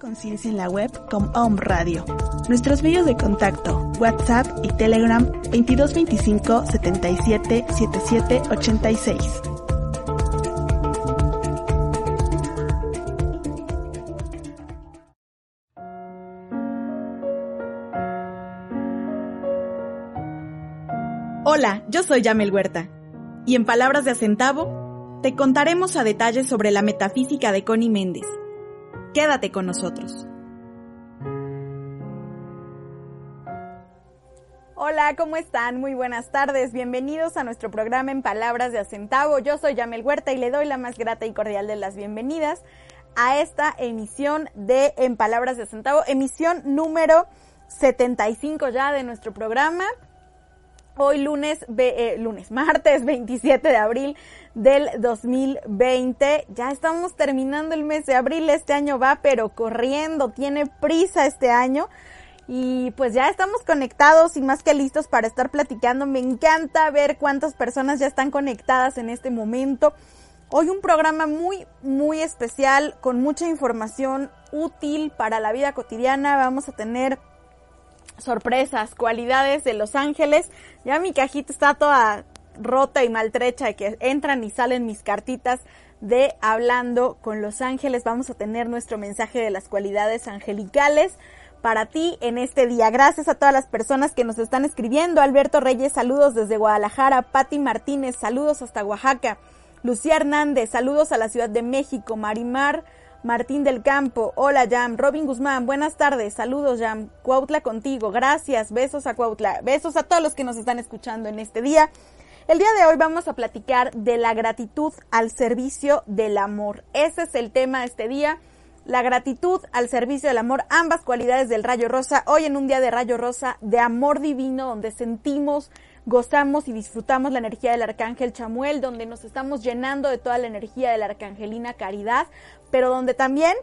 Conciencia en la web con Om Radio. Nuestros medios de contacto, WhatsApp y Telegram 2225 77 77 86. Hola, yo soy Yamel Huerta. Y en palabras de Acentavo, te contaremos a detalle sobre la metafísica de Connie Méndez. Quédate con nosotros. Hola, ¿cómo están? Muy buenas tardes. Bienvenidos a nuestro programa En Palabras de Acentavo. Yo soy Yamel Huerta y le doy la más grata y cordial de las bienvenidas a esta emisión de En Palabras de Acentavo, emisión número 75 ya de nuestro programa. Hoy lunes, eh, lunes, martes 27 de abril del 2020. Ya estamos terminando el mes de abril. Este año va pero corriendo, tiene prisa este año. Y pues ya estamos conectados y más que listos para estar platicando. Me encanta ver cuántas personas ya están conectadas en este momento. Hoy un programa muy, muy especial con mucha información útil para la vida cotidiana. Vamos a tener sorpresas, cualidades de Los Ángeles. Ya mi cajita está toda rota y maltrecha que entran y salen mis cartitas de hablando con Los Ángeles. Vamos a tener nuestro mensaje de las cualidades angelicales para ti en este día. Gracias a todas las personas que nos están escribiendo. Alberto Reyes, saludos desde Guadalajara. Patti Martínez, saludos hasta Oaxaca. Lucía Hernández, saludos a la Ciudad de México. Marimar Martín del Campo, hola Jam. Robin Guzmán, buenas tardes, saludos Jam. Cuautla contigo, gracias, besos a Cuautla, besos a todos los que nos están escuchando en este día. El día de hoy vamos a platicar de la gratitud al servicio del amor. Ese es el tema de este día. La gratitud al servicio del amor, ambas cualidades del rayo rosa. Hoy en un día de rayo rosa, de amor divino, donde sentimos, gozamos y disfrutamos la energía del arcángel Chamuel, donde nos estamos llenando de toda la energía de la arcangelina Caridad, pero donde también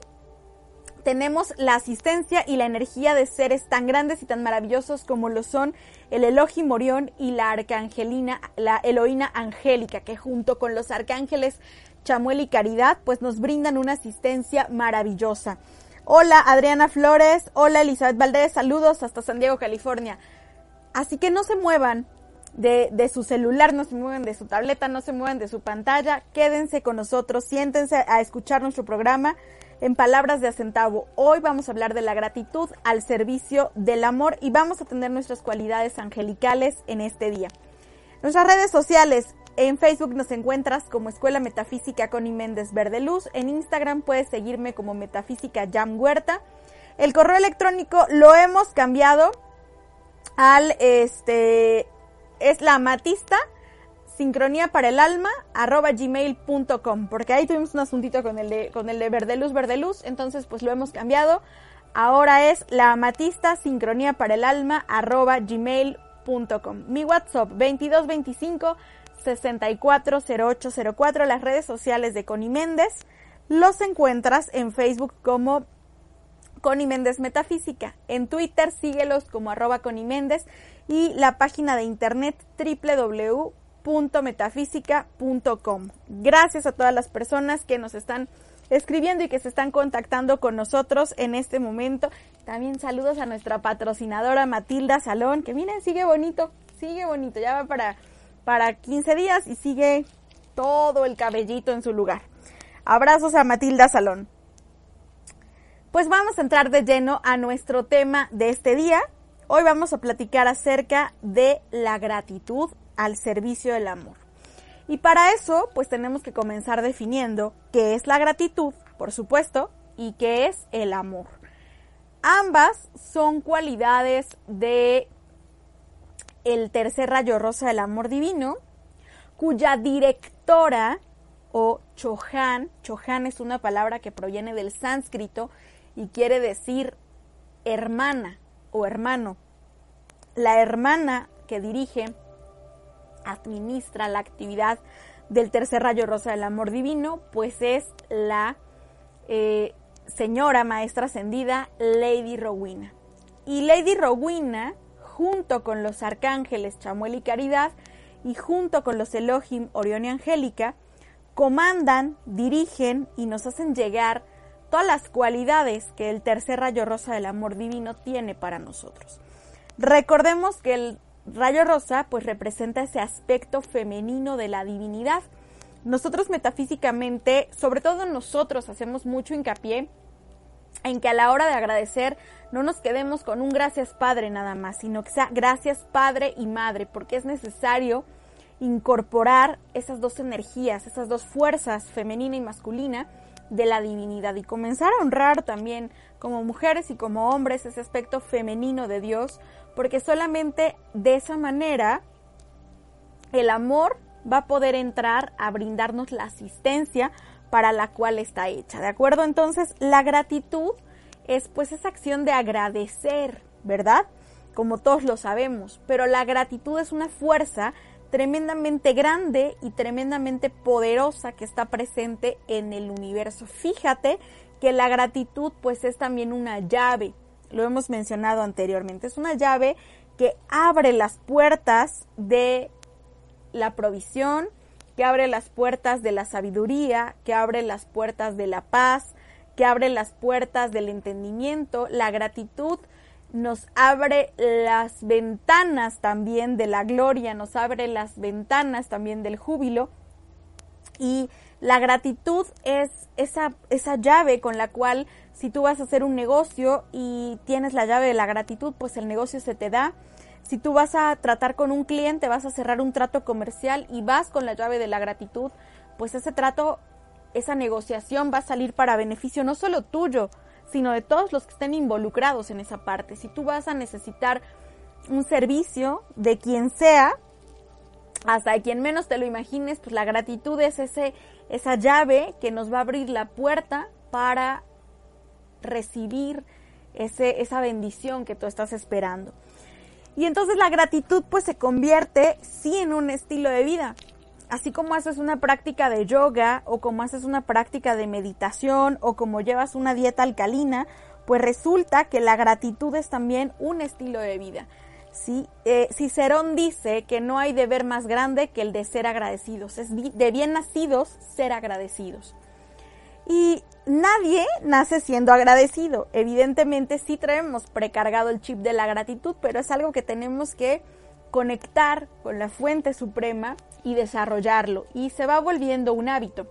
tenemos la asistencia y la energía de seres tan grandes y tan maravillosos como lo son el Elohim Morión y la arcangelina, la Eloína Angélica, que junto con los arcángeles Chamuel y Caridad, pues nos brindan una asistencia maravillosa. Hola Adriana Flores, hola Elizabeth Valdés, saludos hasta San Diego, California. Así que no se muevan de, de, su celular, no se muevan de su tableta, no se muevan de su pantalla, quédense con nosotros, siéntense a escuchar nuestro programa en palabras de acentavo. Hoy vamos a hablar de la gratitud al servicio del amor y vamos a tener nuestras cualidades angelicales en este día. Nuestras redes sociales, en Facebook nos encuentras como Escuela Metafísica Connie Méndez Verde Luz. En Instagram puedes seguirme como Metafísica Jam Huerta. El correo electrónico lo hemos cambiado al este es la amatista sincronía para el alma arroba gmail.com porque ahí tuvimos un asuntito con el de con el de verde luz verde luz entonces pues lo hemos cambiado. Ahora es la amatista sincronía para el alma arroba gmail.com mi whatsapp 2225 640804 las redes sociales de Connie Méndez. Los encuentras en Facebook como Connie Méndez Metafísica. En Twitter síguelos como arroba Méndez y la página de internet www.metafísica.com. Gracias a todas las personas que nos están escribiendo y que se están contactando con nosotros en este momento. También saludos a nuestra patrocinadora Matilda Salón, que miren, sigue bonito, sigue bonito, ya va para, para 15 días y sigue todo el cabellito en su lugar. Abrazos a Matilda Salón. Pues vamos a entrar de lleno a nuestro tema de este día. Hoy vamos a platicar acerca de la gratitud al servicio del amor. Y para eso, pues tenemos que comenzar definiendo qué es la gratitud, por supuesto, y qué es el amor. Ambas son cualidades de el tercer rayo rosa del amor divino, cuya directora o Chohan, Chohan es una palabra que proviene del sánscrito y quiere decir hermana o hermano. La hermana que dirige, administra la actividad del tercer rayo rosa del amor divino, pues es la eh, señora maestra ascendida Lady Rowena. Y Lady Rowena, junto con los arcángeles Chamuel y Caridad, y junto con los Elohim Orión y Angélica, comandan, dirigen y nos hacen llegar todas las cualidades que el tercer rayo rosa del amor divino tiene para nosotros. Recordemos que el rayo rosa pues representa ese aspecto femenino de la divinidad. Nosotros metafísicamente, sobre todo nosotros, hacemos mucho hincapié en que a la hora de agradecer no nos quedemos con un gracias Padre nada más, sino que sea gracias Padre y Madre, porque es necesario incorporar esas dos energías, esas dos fuerzas, femenina y masculina, de la divinidad y comenzar a honrar también como mujeres y como hombres ese aspecto femenino de Dios, porque solamente de esa manera el amor va a poder entrar a brindarnos la asistencia para la cual está hecha. ¿De acuerdo? Entonces, la gratitud es pues esa acción de agradecer, ¿verdad? Como todos lo sabemos, pero la gratitud es una fuerza tremendamente grande y tremendamente poderosa que está presente en el universo. Fíjate que la gratitud pues es también una llave, lo hemos mencionado anteriormente, es una llave que abre las puertas de la provisión, que abre las puertas de la sabiduría, que abre las puertas de la paz, que abre las puertas del entendimiento. La gratitud nos abre las ventanas también de la gloria, nos abre las ventanas también del júbilo. Y la gratitud es esa, esa llave con la cual si tú vas a hacer un negocio y tienes la llave de la gratitud, pues el negocio se te da. Si tú vas a tratar con un cliente, vas a cerrar un trato comercial y vas con la llave de la gratitud, pues ese trato, esa negociación va a salir para beneficio no solo tuyo, sino de todos los que estén involucrados en esa parte. Si tú vas a necesitar un servicio de quien sea, hasta de quien menos te lo imagines, pues la gratitud es ese, esa llave que nos va a abrir la puerta para recibir ese, esa bendición que tú estás esperando. Y entonces la gratitud pues se convierte sí en un estilo de vida así como haces una práctica de yoga o como haces una práctica de meditación o como llevas una dieta alcalina, pues resulta que la gratitud es también un estilo de vida. ¿sí? Eh, Cicerón dice que no hay deber más grande que el de ser agradecidos. Es de bien nacidos ser agradecidos. Y nadie nace siendo agradecido. Evidentemente sí traemos precargado el chip de la gratitud, pero es algo que tenemos que conectar con la fuente suprema y desarrollarlo y se va volviendo un hábito.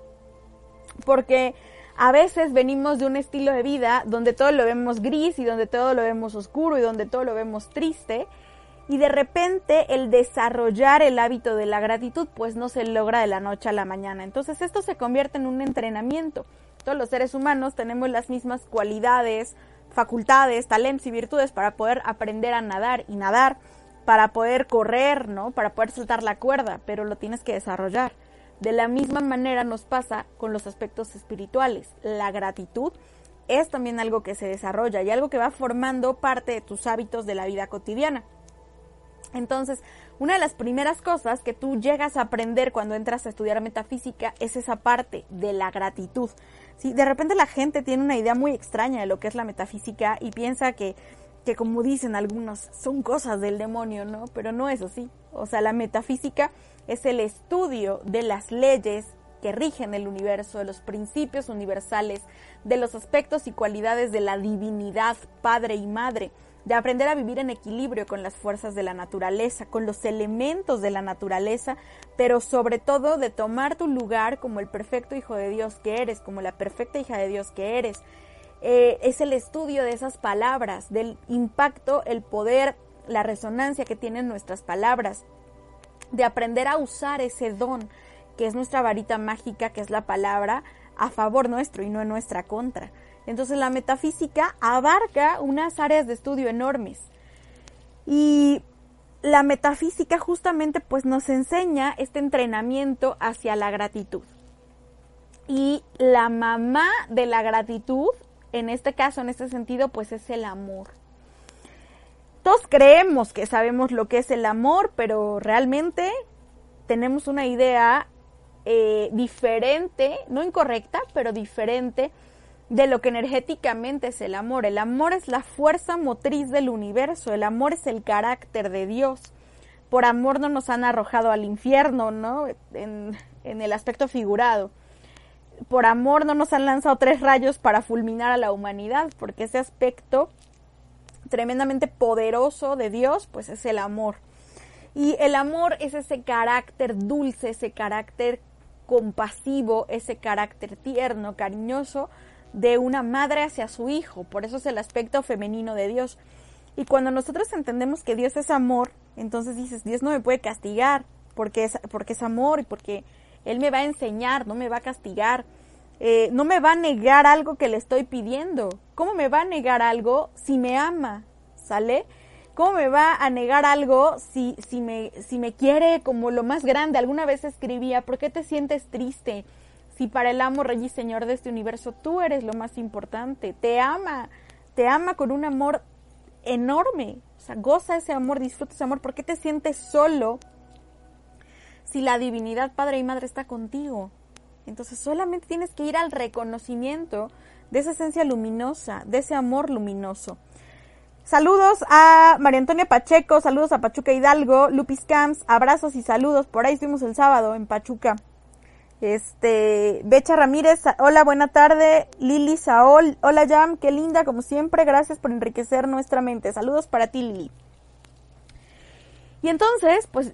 Porque a veces venimos de un estilo de vida donde todo lo vemos gris y donde todo lo vemos oscuro y donde todo lo vemos triste y de repente el desarrollar el hábito de la gratitud pues no se logra de la noche a la mañana. Entonces esto se convierte en un entrenamiento. Todos los seres humanos tenemos las mismas cualidades, facultades, talentos y virtudes para poder aprender a nadar y nadar para poder correr, ¿no? Para poder soltar la cuerda, pero lo tienes que desarrollar. De la misma manera nos pasa con los aspectos espirituales. La gratitud es también algo que se desarrolla y algo que va formando parte de tus hábitos de la vida cotidiana. Entonces, una de las primeras cosas que tú llegas a aprender cuando entras a estudiar metafísica es esa parte de la gratitud. Si de repente la gente tiene una idea muy extraña de lo que es la metafísica y piensa que que como dicen algunos, son cosas del demonio, ¿no? Pero no es así. O sea, la metafísica es el estudio de las leyes que rigen el universo, de los principios universales, de los aspectos y cualidades de la divinidad, padre y madre. de aprender a vivir en equilibrio con las fuerzas de la naturaleza, con los elementos de la naturaleza, pero sobre todo de tomar tu lugar como el perfecto hijo de Dios que eres, como la perfecta hija de Dios que eres. Eh, es el estudio de esas palabras, del impacto, el poder, la resonancia que tienen nuestras palabras, de aprender a usar ese don que es nuestra varita mágica, que es la palabra, a favor nuestro y no en nuestra contra. Entonces la metafísica abarca unas áreas de estudio enormes. Y la metafísica justamente pues nos enseña este entrenamiento hacia la gratitud. Y la mamá de la gratitud, en este caso, en este sentido, pues es el amor. Todos creemos que sabemos lo que es el amor, pero realmente tenemos una idea eh, diferente, no incorrecta, pero diferente de lo que energéticamente es el amor. El amor es la fuerza motriz del universo, el amor es el carácter de Dios. Por amor no nos han arrojado al infierno, ¿no? En, en el aspecto figurado. Por amor no nos han lanzado tres rayos para fulminar a la humanidad, porque ese aspecto tremendamente poderoso de Dios, pues es el amor. Y el amor es ese carácter dulce, ese carácter compasivo, ese carácter tierno, cariñoso de una madre hacia su hijo. Por eso es el aspecto femenino de Dios. Y cuando nosotros entendemos que Dios es amor, entonces dices, Dios no me puede castigar porque es, porque es amor y porque Él me va a enseñar, no me va a castigar. Eh, no me va a negar algo que le estoy pidiendo. ¿Cómo me va a negar algo si me ama? ¿Sale? ¿Cómo me va a negar algo si, si, me, si me quiere como lo más grande? Alguna vez escribía, ¿por qué te sientes triste? Si para el amo, rey y señor de este universo, tú eres lo más importante. Te ama, te ama con un amor enorme. O sea, goza ese amor, disfruta ese amor. ¿Por qué te sientes solo si la divinidad Padre y Madre está contigo? Entonces solamente tienes que ir al reconocimiento de esa esencia luminosa, de ese amor luminoso. Saludos a María Antonia Pacheco, saludos a Pachuca Hidalgo, Lupis Camps, abrazos y saludos. Por ahí estuvimos el sábado en Pachuca. Este, Becha Ramírez, hola, buena tarde. Lili Saol, hola Jam, qué linda, como siempre, gracias por enriquecer nuestra mente. Saludos para ti, Lili. Y entonces, pues,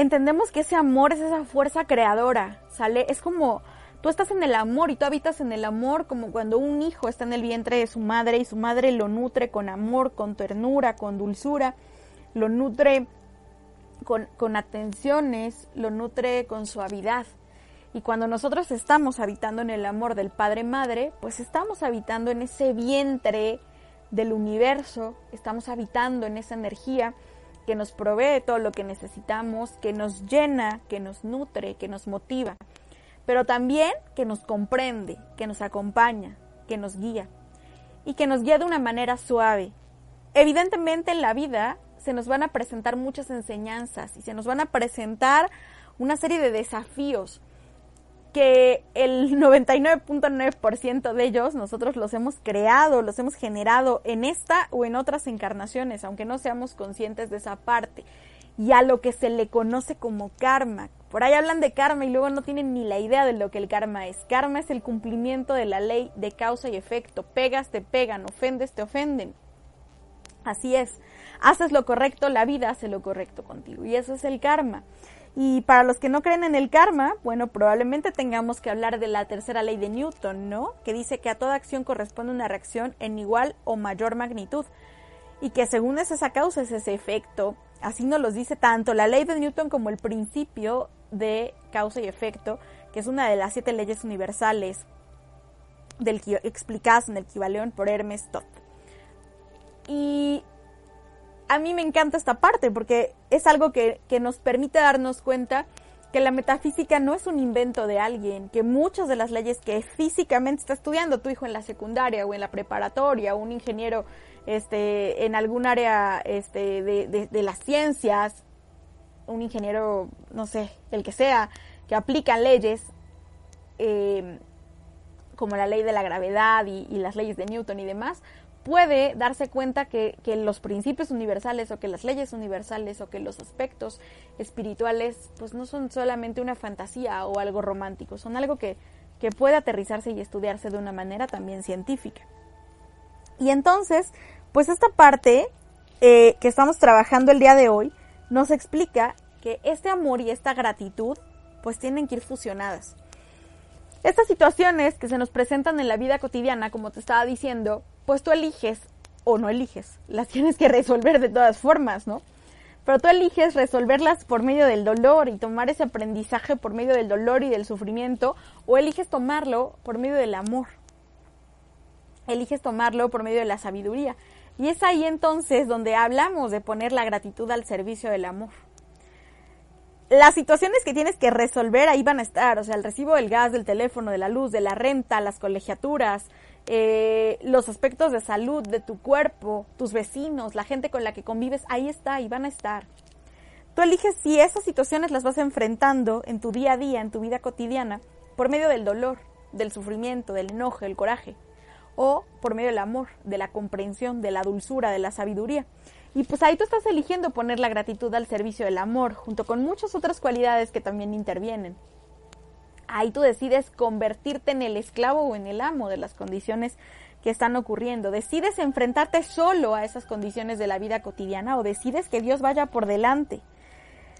entendemos que ese amor es esa fuerza creadora, ¿sale? Es como Tú estás en el amor y tú habitas en el amor como cuando un hijo está en el vientre de su madre y su madre lo nutre con amor, con ternura, con dulzura, lo nutre con, con atenciones, lo nutre con suavidad. Y cuando nosotros estamos habitando en el amor del Padre-Madre, pues estamos habitando en ese vientre del universo, estamos habitando en esa energía que nos provee todo lo que necesitamos, que nos llena, que nos nutre, que nos motiva pero también que nos comprende, que nos acompaña, que nos guía y que nos guía de una manera suave. Evidentemente en la vida se nos van a presentar muchas enseñanzas y se nos van a presentar una serie de desafíos que el 99.9% de ellos nosotros los hemos creado, los hemos generado en esta o en otras encarnaciones, aunque no seamos conscientes de esa parte y a lo que se le conoce como karma. Por ahí hablan de karma y luego no tienen ni la idea de lo que el karma es. Karma es el cumplimiento de la ley de causa y efecto. Pegas, te pegan, ofendes, te ofenden. Así es. Haces lo correcto, la vida hace lo correcto contigo. Y eso es el karma. Y para los que no creen en el karma, bueno, probablemente tengamos que hablar de la tercera ley de Newton, ¿no? Que dice que a toda acción corresponde una reacción en igual o mayor magnitud. Y que según es esa causa es ese efecto Así nos los dice tanto la ley de Newton como el principio de causa y efecto, que es una de las siete leyes universales del, explicadas en el Kibaleón por Hermes Todd. Y a mí me encanta esta parte porque es algo que, que nos permite darnos cuenta que la metafísica no es un invento de alguien, que muchas de las leyes que físicamente está estudiando tu hijo en la secundaria o en la preparatoria, un ingeniero este, en algún área este, de, las ciencias, un ingeniero, no sé, el que sea, que aplica leyes eh, como la ley de la gravedad y, las leyes de Newton y demás, puede darse cuenta que, los principios universales o que las leyes universales o que los aspectos espirituales pues no son solamente una fantasía o algo romántico, son algo que, que puede aterrizarse y estudiarse de una manera también científica. Y entonces, pues esta parte eh, que estamos trabajando el día de hoy nos explica que este amor y esta gratitud pues tienen que ir fusionadas. Estas situaciones que se nos presentan en la vida cotidiana, como te estaba diciendo, pues tú eliges o no eliges, las tienes que resolver de todas formas, ¿no? Pero tú eliges resolverlas por medio del dolor y tomar ese aprendizaje por medio del dolor y del sufrimiento, o eliges tomarlo por medio del amor. Eliges tomarlo por medio de la sabiduría. Y es ahí entonces donde hablamos de poner la gratitud al servicio del amor. Las situaciones que tienes que resolver ahí van a estar, o sea, el recibo del gas, del teléfono, de la luz, de la renta, las colegiaturas, eh, los aspectos de salud de tu cuerpo, tus vecinos, la gente con la que convives, ahí está y van a estar. Tú eliges si esas situaciones las vas enfrentando en tu día a día, en tu vida cotidiana, por medio del dolor, del sufrimiento, del enojo, del coraje o por medio del amor, de la comprensión, de la dulzura, de la sabiduría. Y pues ahí tú estás eligiendo poner la gratitud al servicio del amor, junto con muchas otras cualidades que también intervienen. Ahí tú decides convertirte en el esclavo o en el amo de las condiciones que están ocurriendo. Decides enfrentarte solo a esas condiciones de la vida cotidiana o decides que Dios vaya por delante.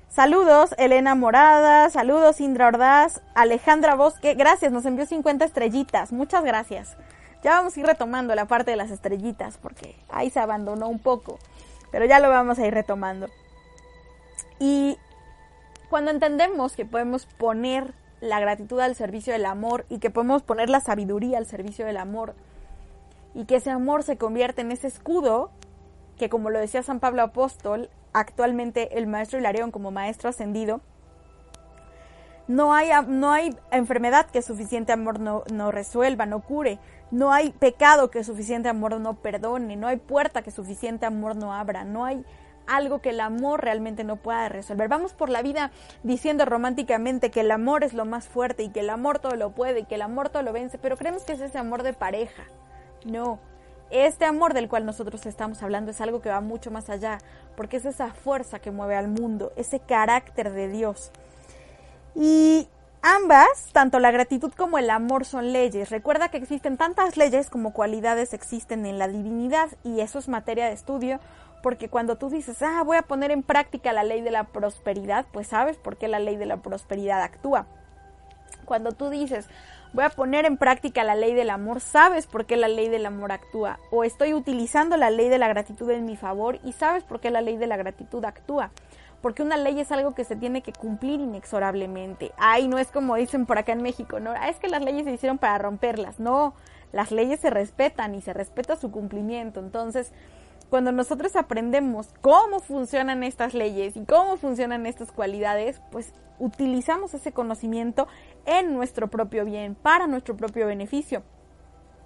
Saludos, Elena Morada, saludos, Indra Ordaz, Alejandra Bosque, gracias, nos envió 50 estrellitas, muchas gracias. Ya vamos a ir retomando la parte de las estrellitas porque ahí se abandonó un poco, pero ya lo vamos a ir retomando. Y cuando entendemos que podemos poner la gratitud al servicio del amor y que podemos poner la sabiduría al servicio del amor y que ese amor se convierte en ese escudo que como lo decía San Pablo Apóstol, actualmente el maestro Hilarión como maestro ascendido, no hay, no hay enfermedad que suficiente amor no, no resuelva, no cure. No hay pecado que suficiente amor no perdone. No hay puerta que suficiente amor no abra. No hay algo que el amor realmente no pueda resolver. Vamos por la vida diciendo románticamente que el amor es lo más fuerte y que el amor todo lo puede y que el amor todo lo vence, pero creemos que es ese amor de pareja. No, este amor del cual nosotros estamos hablando es algo que va mucho más allá, porque es esa fuerza que mueve al mundo, ese carácter de Dios. Y ambas, tanto la gratitud como el amor, son leyes. Recuerda que existen tantas leyes como cualidades existen en la divinidad y eso es materia de estudio porque cuando tú dices, ah, voy a poner en práctica la ley de la prosperidad, pues sabes por qué la ley de la prosperidad actúa. Cuando tú dices, voy a poner en práctica la ley del amor, sabes por qué la ley del amor actúa. O estoy utilizando la ley de la gratitud en mi favor y sabes por qué la ley de la gratitud actúa porque una ley es algo que se tiene que cumplir inexorablemente. Ay, no es como dicen por acá en México, no, es que las leyes se hicieron para romperlas, no, las leyes se respetan y se respeta su cumplimiento. Entonces, cuando nosotros aprendemos cómo funcionan estas leyes y cómo funcionan estas cualidades, pues utilizamos ese conocimiento en nuestro propio bien, para nuestro propio beneficio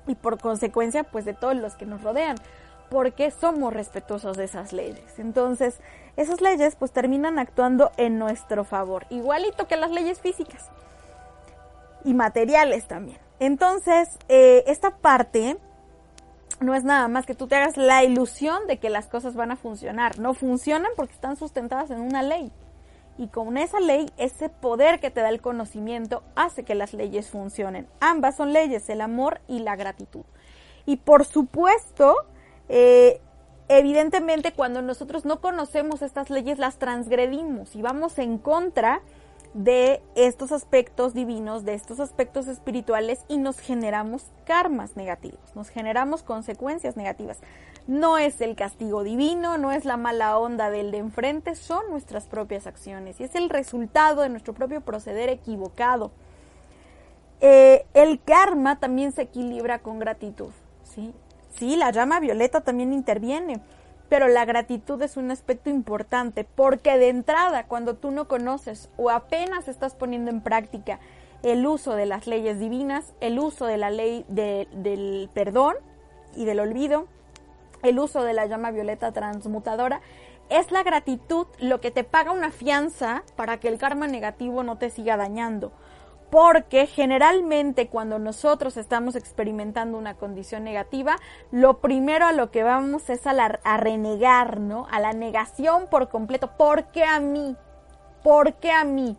y por consecuencia, pues de todos los que nos rodean porque somos respetuosos de esas leyes. Entonces, esas leyes pues terminan actuando en nuestro favor, igualito que las leyes físicas y materiales también. Entonces, eh, esta parte no es nada más que tú te hagas la ilusión de que las cosas van a funcionar. No funcionan porque están sustentadas en una ley. Y con esa ley, ese poder que te da el conocimiento hace que las leyes funcionen. Ambas son leyes, el amor y la gratitud. Y por supuesto, eh, evidentemente cuando nosotros no conocemos estas leyes las transgredimos y vamos en contra de estos aspectos divinos, de estos aspectos espirituales y nos generamos karmas negativos, nos generamos consecuencias negativas. No es el castigo divino, no es la mala onda del de enfrente, son nuestras propias acciones y es el resultado de nuestro propio proceder equivocado. Eh, el karma también se equilibra con gratitud, ¿sí? Sí, la llama violeta también interviene, pero la gratitud es un aspecto importante porque de entrada, cuando tú no conoces o apenas estás poniendo en práctica el uso de las leyes divinas, el uso de la ley del perdón y del olvido, el uso de la llama violeta transmutadora, es la gratitud lo que te paga una fianza para que el karma negativo no te siga dañando porque generalmente cuando nosotros estamos experimentando una condición negativa, lo primero a lo que vamos es a, a renegar, ¿no? A la negación por completo. ¿Por qué a mí? ¿Por qué a mí?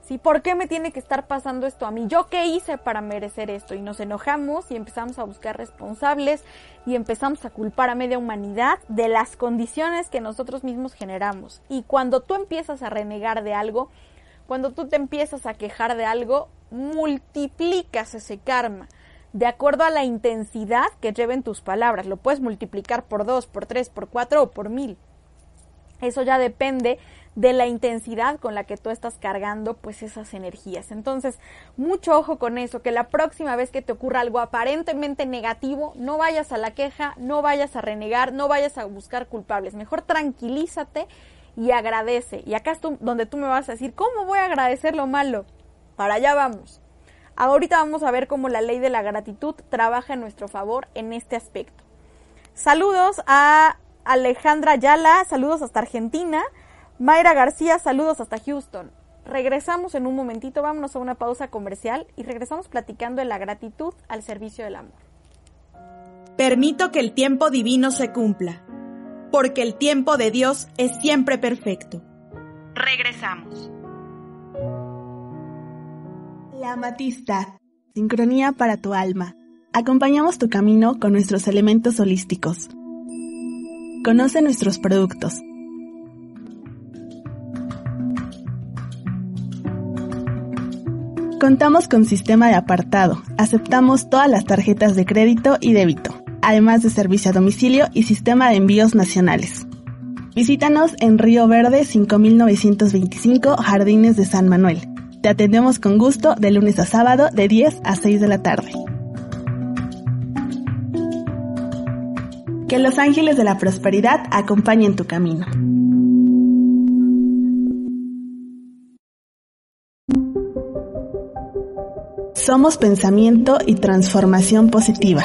¿Sí? ¿Por qué me tiene que estar pasando esto a mí? ¿Yo qué hice para merecer esto? Y nos enojamos y empezamos a buscar responsables y empezamos a culpar a media humanidad de las condiciones que nosotros mismos generamos. Y cuando tú empiezas a renegar de algo, cuando tú te empiezas a quejar de algo, multiplicas ese karma de acuerdo a la intensidad que lleven tus palabras. Lo puedes multiplicar por dos, por tres, por cuatro o por mil. Eso ya depende de la intensidad con la que tú estás cargando pues esas energías. Entonces, mucho ojo con eso, que la próxima vez que te ocurra algo aparentemente negativo, no vayas a la queja, no vayas a renegar, no vayas a buscar culpables. Mejor tranquilízate y agradece. Y acá es donde tú me vas a decir, ¿cómo voy a agradecer lo malo? Para allá vamos. Ahorita vamos a ver cómo la ley de la gratitud trabaja en nuestro favor en este aspecto. Saludos a Alejandra Yala, saludos hasta Argentina. Mayra García, saludos hasta Houston. Regresamos en un momentito, vámonos a una pausa comercial y regresamos platicando de la gratitud al servicio del amor. Permito que el tiempo divino se cumpla, porque el tiempo de Dios es siempre perfecto. Regresamos. La Amatista, sincronía para tu alma. Acompañamos tu camino con nuestros elementos holísticos. Conoce nuestros productos. Contamos con sistema de apartado. Aceptamos todas las tarjetas de crédito y débito, además de servicio a domicilio y sistema de envíos nacionales. Visítanos en Río Verde 5925 Jardines de San Manuel. Te atendemos con gusto de lunes a sábado de 10 a 6 de la tarde. Que los ángeles de la prosperidad acompañen tu camino. Somos pensamiento y transformación positiva.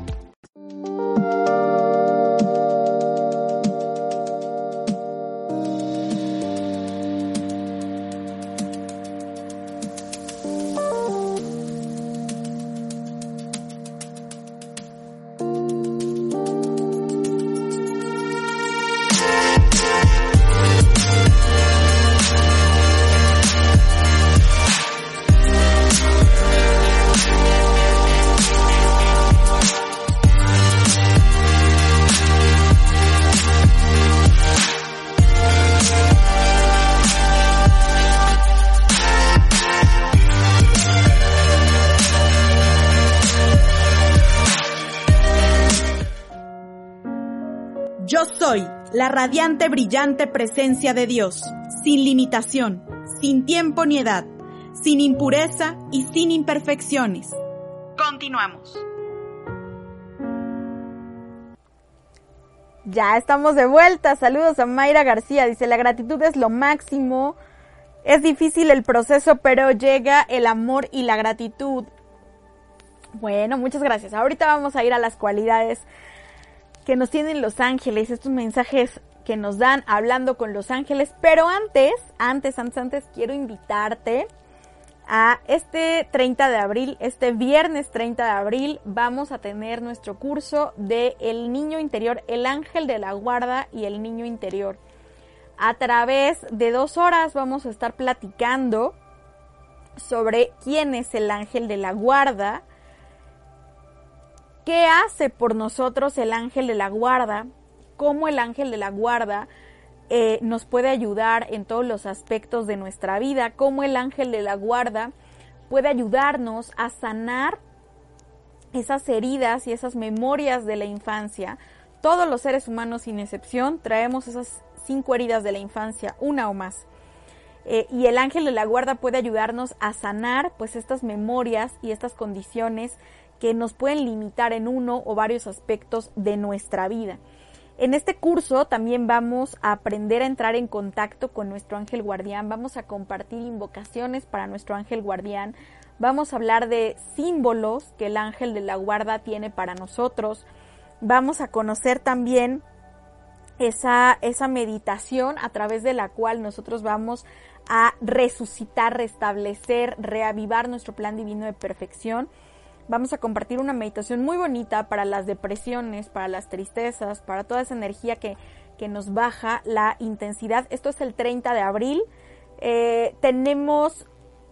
Radiante, brillante presencia de Dios, sin limitación, sin tiempo ni edad, sin impureza y sin imperfecciones. Continuamos. Ya estamos de vuelta. Saludos a Mayra García. Dice, la gratitud es lo máximo. Es difícil el proceso, pero llega el amor y la gratitud. Bueno, muchas gracias. Ahorita vamos a ir a las cualidades que nos tienen los ángeles, estos mensajes que nos dan hablando con los ángeles. Pero antes, antes, antes, antes, quiero invitarte a este 30 de abril, este viernes 30 de abril, vamos a tener nuestro curso de El Niño Interior, el Ángel de la Guarda y el Niño Interior. A través de dos horas vamos a estar platicando sobre quién es el ángel de la guarda, ¿Qué hace por nosotros el ángel de la guarda? ¿Cómo el ángel de la guarda eh, nos puede ayudar en todos los aspectos de nuestra vida? ¿Cómo el ángel de la guarda puede ayudarnos a sanar esas heridas y esas memorias de la infancia? todos los seres humanos sin excepción traemos esas cinco heridas de la infancia, una o más. Eh, y el ángel de la guarda puede ayudarnos a sanar pues estas memorias y estas condiciones que nos pueden limitar en uno o varios aspectos de nuestra vida. En este curso también vamos a aprender a entrar en contacto con nuestro ángel guardián, vamos a compartir invocaciones para nuestro ángel guardián, vamos a hablar de símbolos que el ángel de la guarda tiene para nosotros, vamos a conocer también esa, esa meditación a través de la cual nosotros vamos a resucitar, restablecer, reavivar nuestro plan divino de perfección. Vamos a compartir una meditación muy bonita para las depresiones, para las tristezas, para toda esa energía que, que nos baja la intensidad. Esto es el 30 de abril. Eh, tenemos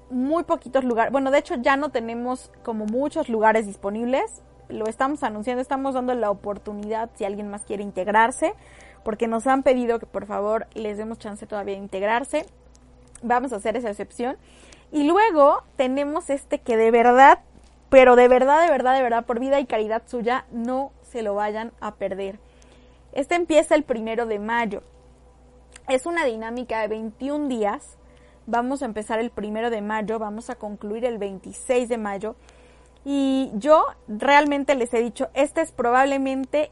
muy poquitos lugares. Bueno, de hecho ya no tenemos como muchos lugares disponibles. Lo estamos anunciando, estamos dando la oportunidad si alguien más quiere integrarse, porque nos han pedido que por favor les demos chance todavía de integrarse. Vamos a hacer esa excepción. Y luego tenemos este que de verdad pero de verdad, de verdad, de verdad, por vida y caridad suya, no se lo vayan a perder. Este empieza el primero de mayo. Es una dinámica de 21 días. Vamos a empezar el primero de mayo, vamos a concluir el 26 de mayo. Y yo realmente les he dicho, este es probablemente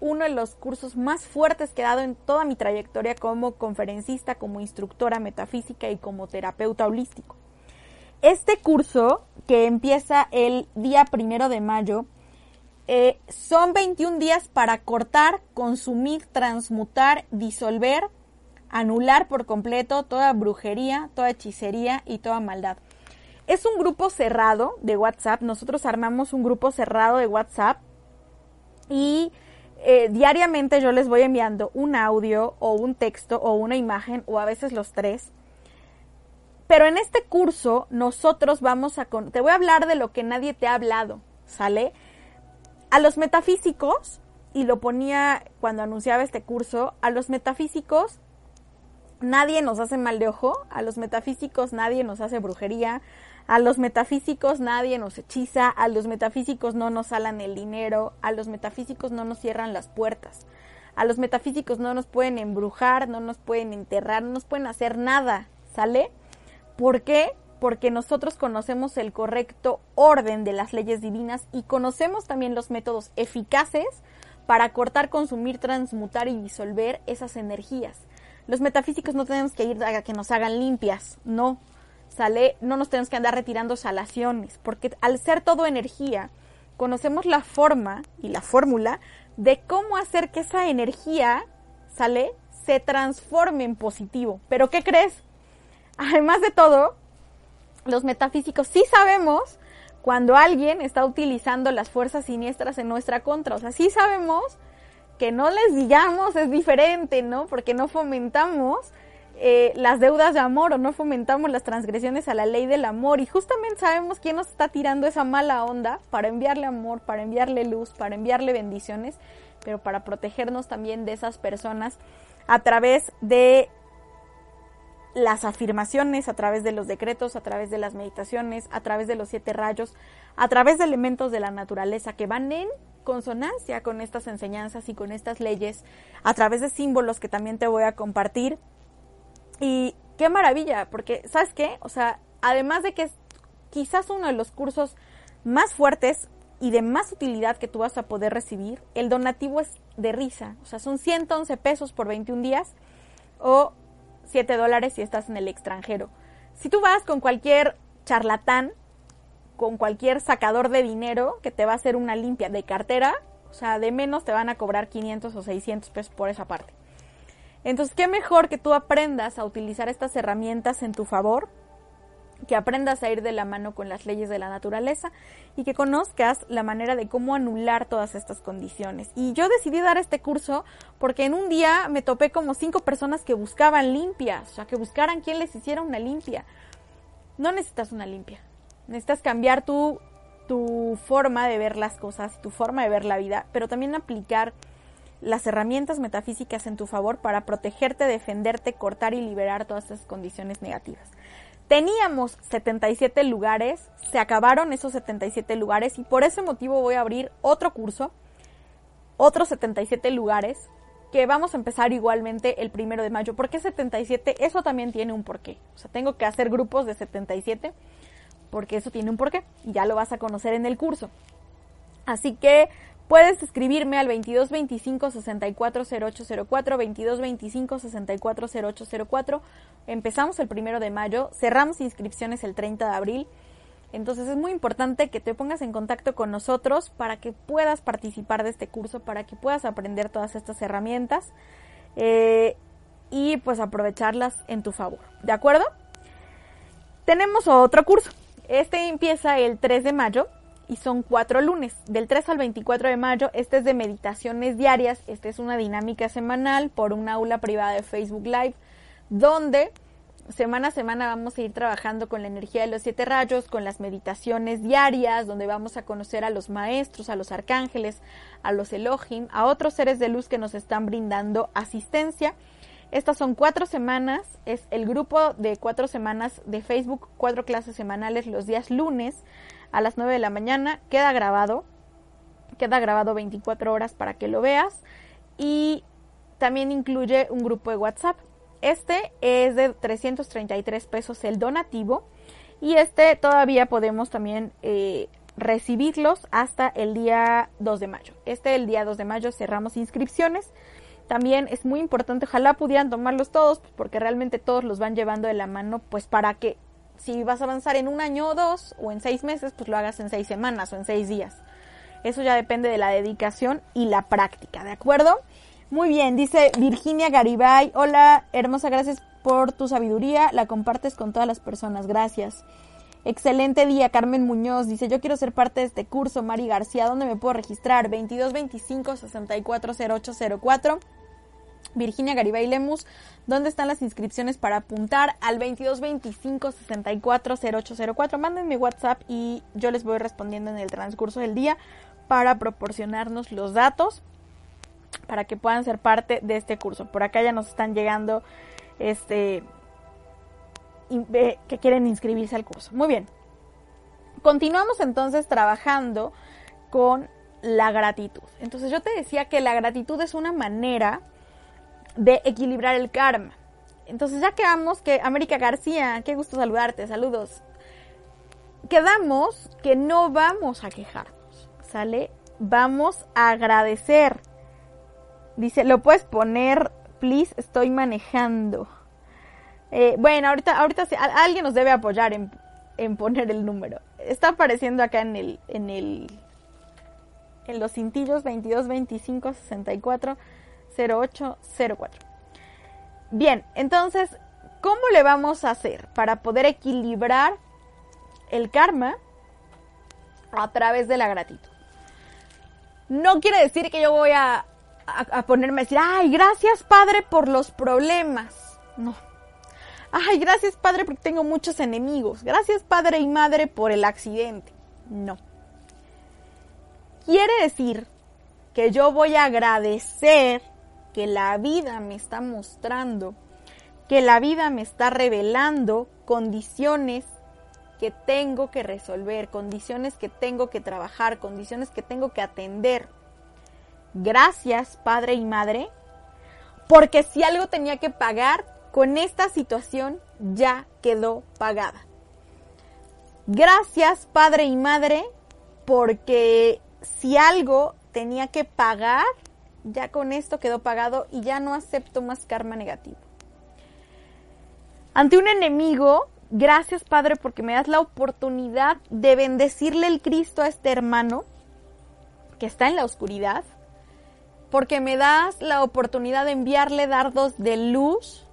uno de los cursos más fuertes que he dado en toda mi trayectoria como conferencista, como instructora metafísica y como terapeuta holístico. Este curso, que empieza el día primero de mayo, eh, son 21 días para cortar, consumir, transmutar, disolver, anular por completo toda brujería, toda hechicería y toda maldad. Es un grupo cerrado de WhatsApp. Nosotros armamos un grupo cerrado de WhatsApp y eh, diariamente yo les voy enviando un audio o un texto o una imagen o a veces los tres pero en este curso nosotros vamos a... te voy a hablar de lo que nadie te ha hablado, ¿sale? A los metafísicos, y lo ponía cuando anunciaba este curso, a los metafísicos nadie nos hace mal de ojo, a los metafísicos nadie nos hace brujería, a los metafísicos nadie nos hechiza, a los metafísicos no nos salan el dinero, a los metafísicos no nos cierran las puertas, a los metafísicos no nos pueden embrujar, no nos pueden enterrar, no nos pueden hacer nada, ¿sale? ¿Por qué? Porque nosotros conocemos el correcto orden de las leyes divinas y conocemos también los métodos eficaces para cortar, consumir, transmutar y disolver esas energías. Los metafísicos no tenemos que ir a que nos hagan limpias, no. Sale, no nos tenemos que andar retirando salaciones, porque al ser todo energía, conocemos la forma y la fórmula de cómo hacer que esa energía, sale, se transforme en positivo. Pero ¿qué crees? Además de todo, los metafísicos sí sabemos cuando alguien está utilizando las fuerzas siniestras en nuestra contra. O sea, sí sabemos que no les digamos es diferente, ¿no? Porque no fomentamos eh, las deudas de amor o no fomentamos las transgresiones a la ley del amor. Y justamente sabemos quién nos está tirando esa mala onda para enviarle amor, para enviarle luz, para enviarle bendiciones, pero para protegernos también de esas personas a través de las afirmaciones, a través de los decretos, a través de las meditaciones, a través de los siete rayos, a través de elementos de la naturaleza que van en consonancia con estas enseñanzas y con estas leyes, a través de símbolos que también te voy a compartir. Y qué maravilla, porque ¿sabes qué? O sea, además de que es quizás uno de los cursos más fuertes y de más utilidad que tú vas a poder recibir, el donativo es de risa, o sea, son 111 pesos por 21 días o 7 dólares si estás en el extranjero. Si tú vas con cualquier charlatán, con cualquier sacador de dinero que te va a hacer una limpia de cartera, o sea, de menos te van a cobrar 500 o 600 pesos por esa parte. Entonces, qué mejor que tú aprendas a utilizar estas herramientas en tu favor que aprendas a ir de la mano con las leyes de la naturaleza y que conozcas la manera de cómo anular todas estas condiciones. Y yo decidí dar este curso porque en un día me topé como cinco personas que buscaban limpias, o sea, que buscaran quien les hiciera una limpia. No necesitas una limpia, necesitas cambiar tu, tu forma de ver las cosas, tu forma de ver la vida, pero también aplicar las herramientas metafísicas en tu favor para protegerte, defenderte, cortar y liberar todas esas condiciones negativas. Teníamos 77 lugares, se acabaron esos 77 lugares y por ese motivo voy a abrir otro curso otros 77 lugares que vamos a empezar igualmente el primero de mayo. ¿Por qué 77? Eso también tiene un porqué. O sea, tengo que hacer grupos de 77 porque eso tiene un porqué y ya lo vas a conocer en el curso. Así que puedes escribirme al 2225 640804, 2225 640804. Empezamos el primero de mayo, cerramos inscripciones el 30 de abril. Entonces es muy importante que te pongas en contacto con nosotros para que puedas participar de este curso, para que puedas aprender todas estas herramientas eh, y pues aprovecharlas en tu favor. ¿De acuerdo? Tenemos otro curso. Este empieza el 3 de mayo y son cuatro lunes. Del 3 al 24 de mayo, este es de meditaciones diarias. Esta es una dinámica semanal por un aula privada de Facebook Live donde semana a semana vamos a ir trabajando con la energía de los siete rayos, con las meditaciones diarias, donde vamos a conocer a los maestros, a los arcángeles, a los Elohim, a otros seres de luz que nos están brindando asistencia. Estas son cuatro semanas, es el grupo de cuatro semanas de Facebook, cuatro clases semanales los días lunes a las 9 de la mañana. Queda grabado, queda grabado 24 horas para que lo veas y también incluye un grupo de WhatsApp este es de 333 pesos el donativo y este todavía podemos también eh, recibirlos hasta el día 2 de mayo. Este el día 2 de mayo cerramos inscripciones. También es muy importante, ojalá pudieran tomarlos todos, pues, porque realmente todos los van llevando de la mano, pues para que si vas a avanzar en un año o dos o en seis meses, pues lo hagas en seis semanas o en seis días. Eso ya depende de la dedicación y la práctica, ¿de acuerdo? Muy bien, dice Virginia Garibay. Hola, hermosa, gracias por tu sabiduría. La compartes con todas las personas. Gracias. Excelente día, Carmen Muñoz. Dice, yo quiero ser parte de este curso. Mari García, ¿dónde me puedo registrar? 2225-640804. Virginia Garibay Lemus, ¿dónde están las inscripciones para apuntar al 2225-640804? Mándenme WhatsApp y yo les voy respondiendo en el transcurso del día para proporcionarnos los datos para que puedan ser parte de este curso. Por acá ya nos están llegando este que quieren inscribirse al curso. Muy bien. Continuamos entonces trabajando con la gratitud. Entonces yo te decía que la gratitud es una manera de equilibrar el karma. Entonces ya quedamos que América García, qué gusto saludarte, saludos. Quedamos que no vamos a quejarnos, ¿sale? Vamos a agradecer Dice, lo puedes poner, please, estoy manejando. Eh, bueno, ahorita, ahorita alguien nos debe apoyar en, poner el número. Está apareciendo acá en el, en el, en los cintillos 22 25 64 08 04. Bien, entonces, ¿cómo le vamos a hacer para poder equilibrar el karma a través de la gratitud? No quiere decir que yo voy a a, ponerme a decir, ay, gracias Padre por los problemas. No. Ay, gracias Padre porque tengo muchos enemigos. Gracias Padre y Madre por el accidente. No. Quiere decir que yo voy a agradecer que la vida me está mostrando, que la vida me está revelando condiciones que tengo que resolver, condiciones que tengo que trabajar, condiciones que tengo que atender. Gracias, padre y madre, porque si algo tenía que pagar, con esta situación ya quedó pagada. Gracias, padre y madre, porque si algo tenía que pagar, ya con esto quedó pagado y ya no acepto más karma negativo. Ante un enemigo, gracias Padre porque me das la oportunidad de bendecirle el Cristo a este hermano que está en la oscuridad, porque me das la oportunidad de enviarle dardos de luz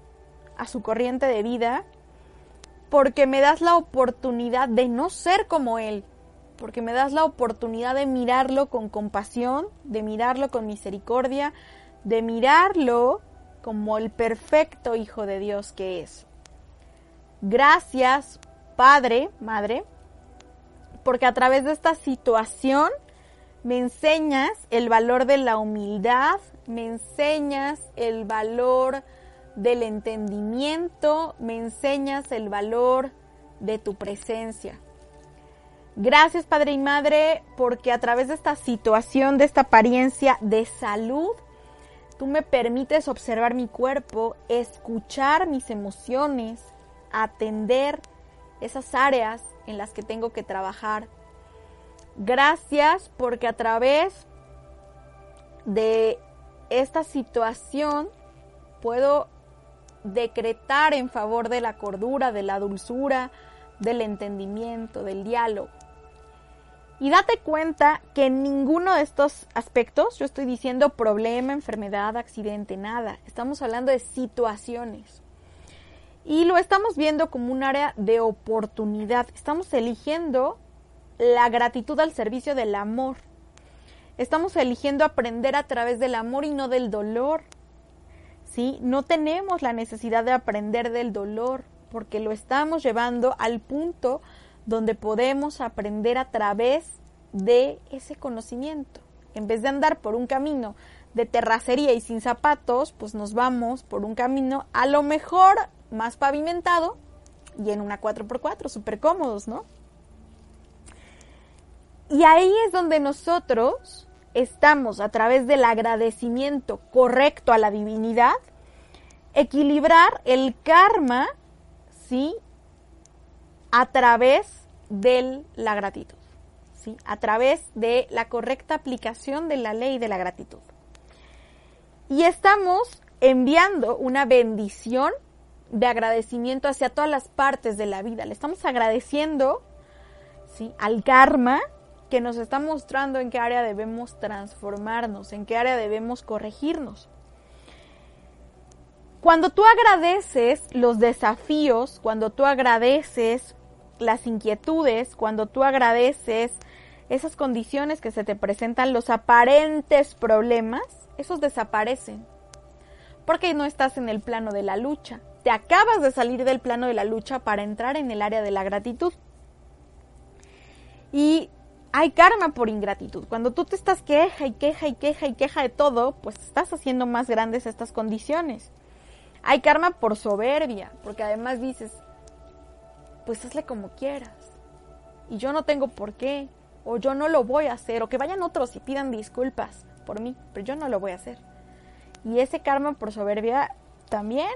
a su corriente de vida, porque me das la oportunidad de no ser como Él, porque me das la oportunidad de mirarlo con compasión, de mirarlo con misericordia, de mirarlo como el perfecto Hijo de Dios que es. Gracias, Padre, Madre, porque a través de esta situación me enseñas el valor de la humildad, me enseñas el valor del entendimiento, me enseñas el valor de tu presencia. Gracias Padre y Madre porque a través de esta situación, de esta apariencia de salud, tú me permites observar mi cuerpo, escuchar mis emociones, atender esas áreas en las que tengo que trabajar. Gracias porque a través de esta situación puedo decretar en favor de la cordura, de la dulzura, del entendimiento, del diálogo. Y date cuenta que en ninguno de estos aspectos yo estoy diciendo problema, enfermedad, accidente, nada. Estamos hablando de situaciones. Y lo estamos viendo como un área de oportunidad. Estamos eligiendo la gratitud al servicio del amor. Estamos eligiendo aprender a través del amor y no del dolor. ¿Sí? No tenemos la necesidad de aprender del dolor porque lo estamos llevando al punto donde podemos aprender a través de ese conocimiento. En vez de andar por un camino de terracería y sin zapatos, pues nos vamos por un camino a lo mejor más pavimentado y en una 4x4, súper cómodos, ¿no? Y ahí es donde nosotros estamos, a través del agradecimiento correcto a la divinidad, equilibrar el karma, ¿sí? A través de la gratitud, ¿sí? a través de la correcta aplicación de la ley de la gratitud. Y estamos enviando una bendición de agradecimiento hacia todas las partes de la vida. Le estamos agradeciendo ¿sí? al karma que nos está mostrando en qué área debemos transformarnos, en qué área debemos corregirnos. Cuando tú agradeces los desafíos, cuando tú agradeces las inquietudes, cuando tú agradeces esas condiciones que se te presentan, los aparentes problemas, esos desaparecen. Porque no estás en el plano de la lucha. Te acabas de salir del plano de la lucha para entrar en el área de la gratitud. Y hay karma por ingratitud. Cuando tú te estás queja y queja y queja y queja de todo, pues estás haciendo más grandes estas condiciones. Hay karma por soberbia, porque además dices, pues hazle como quieras. Y yo no tengo por qué, o yo no lo voy a hacer, o que vayan otros y pidan disculpas por mí, pero yo no lo voy a hacer. Y ese karma por soberbia también,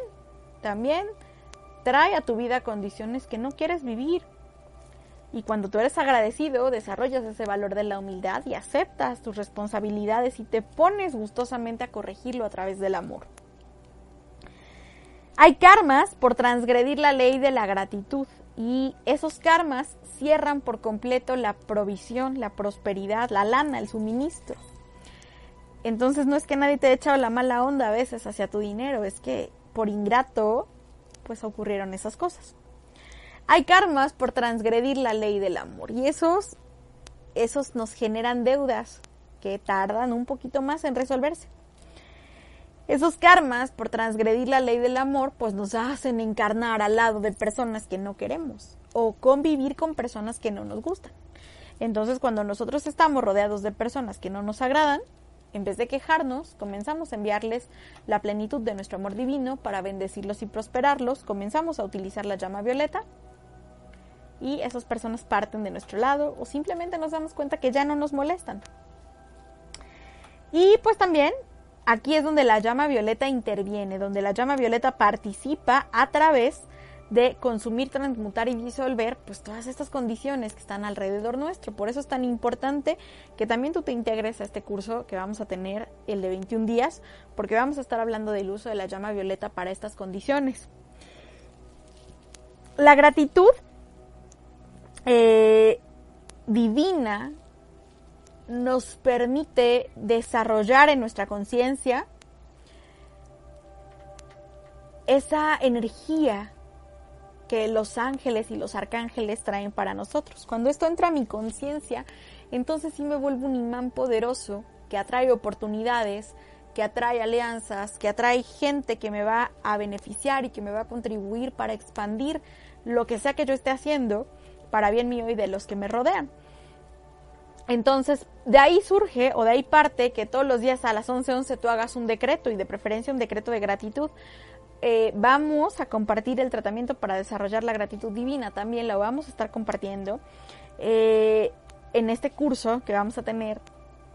también trae a tu vida condiciones que no quieres vivir. Y cuando tú eres agradecido, desarrollas ese valor de la humildad y aceptas tus responsabilidades y te pones gustosamente a corregirlo a través del amor. Hay karmas por transgredir la ley de la gratitud y esos karmas cierran por completo la provisión, la prosperidad, la lana, el suministro. Entonces no es que nadie te haya echado la mala onda a veces hacia tu dinero, es que por ingrato pues ocurrieron esas cosas. Hay karmas por transgredir la ley del amor y esos esos nos generan deudas que tardan un poquito más en resolverse. Esos karmas por transgredir la ley del amor pues nos hacen encarnar al lado de personas que no queremos o convivir con personas que no nos gustan. Entonces cuando nosotros estamos rodeados de personas que no nos agradan, en vez de quejarnos, comenzamos a enviarles la plenitud de nuestro amor divino para bendecirlos y prosperarlos, comenzamos a utilizar la llama violeta y esas personas parten de nuestro lado o simplemente nos damos cuenta que ya no nos molestan. Y pues también aquí es donde la llama violeta interviene, donde la llama violeta participa a través de consumir, transmutar y disolver pues todas estas condiciones que están alrededor nuestro. Por eso es tan importante que también tú te integres a este curso que vamos a tener, el de 21 días, porque vamos a estar hablando del uso de la llama violeta para estas condiciones. La gratitud eh, divina nos permite desarrollar en nuestra conciencia esa energía que los ángeles y los arcángeles traen para nosotros. Cuando esto entra a mi conciencia, entonces sí me vuelvo un imán poderoso que atrae oportunidades, que atrae alianzas, que atrae gente que me va a beneficiar y que me va a contribuir para expandir lo que sea que yo esté haciendo para bien mío y de los que me rodean. Entonces, de ahí surge o de ahí parte que todos los días a las 11:11 tú hagas un decreto y de preferencia un decreto de gratitud eh, vamos a compartir el tratamiento para desarrollar la gratitud divina. También lo vamos a estar compartiendo eh, en este curso que vamos a tener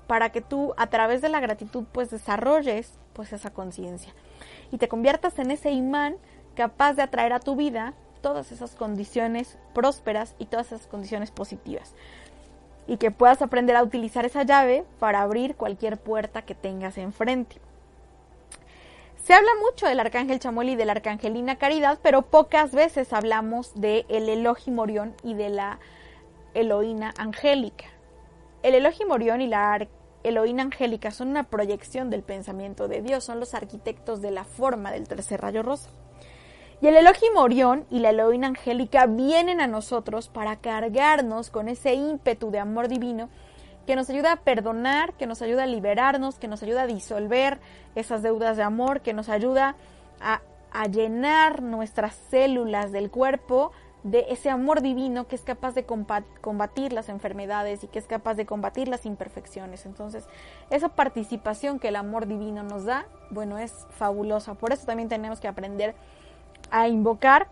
para que tú a través de la gratitud pues desarrolles pues esa conciencia y te conviertas en ese imán capaz de atraer a tu vida todas esas condiciones prósperas y todas esas condiciones positivas y que puedas aprender a utilizar esa llave para abrir cualquier puerta que tengas enfrente. Se habla mucho del arcángel Chamuel y de la arcangelina Caridad, pero pocas veces hablamos de el Elohim Orión y de la Eloína Angélica. El Elohim Orión y la Eloína Angélica son una proyección del pensamiento de Dios, son los arquitectos de la forma del tercer rayo rosa. Y el Elohim Orión y la Eloína Angélica vienen a nosotros para cargarnos con ese ímpetu de amor divino que nos ayuda a perdonar, que nos ayuda a liberarnos, que nos ayuda a disolver esas deudas de amor, que nos ayuda a, a llenar nuestras células del cuerpo de ese amor divino que es capaz de combatir las enfermedades y que es capaz de combatir las imperfecciones. Entonces, esa participación que el amor divino nos da, bueno, es fabulosa. Por eso también tenemos que aprender a invocar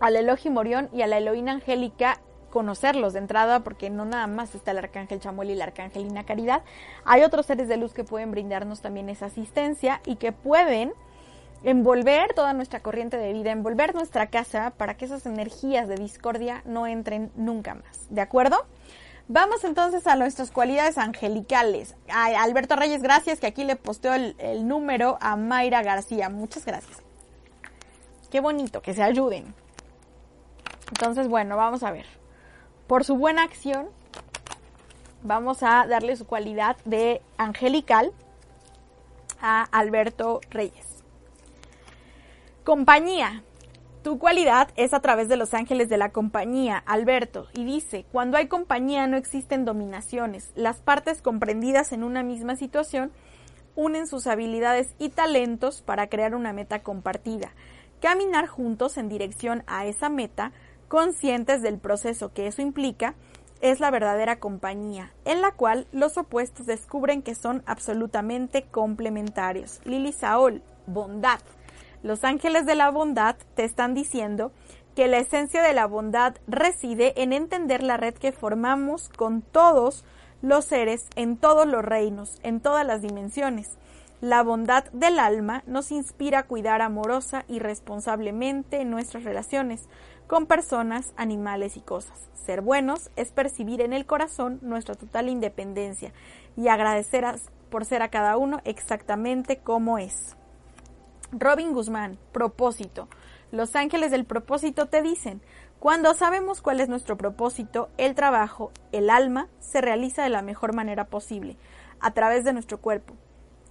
al Elohim Orión y a la Elohim Angélica conocerlos de entrada, porque no nada más está el arcángel Chamuel y la arcangelina Caridad. Hay otros seres de luz que pueden brindarnos también esa asistencia y que pueden envolver toda nuestra corriente de vida, envolver nuestra casa para que esas energías de discordia no entren nunca más. ¿De acuerdo? Vamos entonces a nuestras cualidades angelicales. A Alberto Reyes, gracias, que aquí le posteo el, el número a Mayra García. Muchas gracias. Qué bonito, que se ayuden. Entonces, bueno, vamos a ver. Por su buena acción, vamos a darle su cualidad de angelical a Alberto Reyes. Compañía. Tu cualidad es a través de los ángeles de la compañía, Alberto, y dice, cuando hay compañía no existen dominaciones. Las partes comprendidas en una misma situación unen sus habilidades y talentos para crear una meta compartida. Caminar juntos en dirección a esa meta, conscientes del proceso que eso implica, es la verdadera compañía, en la cual los opuestos descubren que son absolutamente complementarios. Lili Saol, bondad. Los ángeles de la bondad te están diciendo que la esencia de la bondad reside en entender la red que formamos con todos los seres en todos los reinos, en todas las dimensiones. La bondad del alma nos inspira a cuidar amorosa y responsablemente nuestras relaciones con personas, animales y cosas. Ser buenos es percibir en el corazón nuestra total independencia y agradecer por ser a cada uno exactamente como es. Robin Guzmán, propósito. Los ángeles del propósito te dicen, cuando sabemos cuál es nuestro propósito, el trabajo, el alma, se realiza de la mejor manera posible, a través de nuestro cuerpo.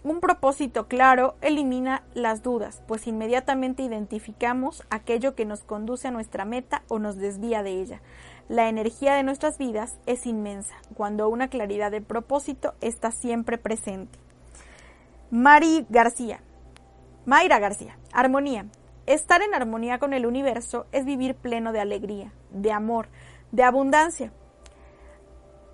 Un propósito claro elimina las dudas, pues inmediatamente identificamos aquello que nos conduce a nuestra meta o nos desvía de ella. La energía de nuestras vidas es inmensa, cuando una claridad de propósito está siempre presente. Mari García, Mayra García, armonía. Estar en armonía con el universo es vivir pleno de alegría, de amor, de abundancia,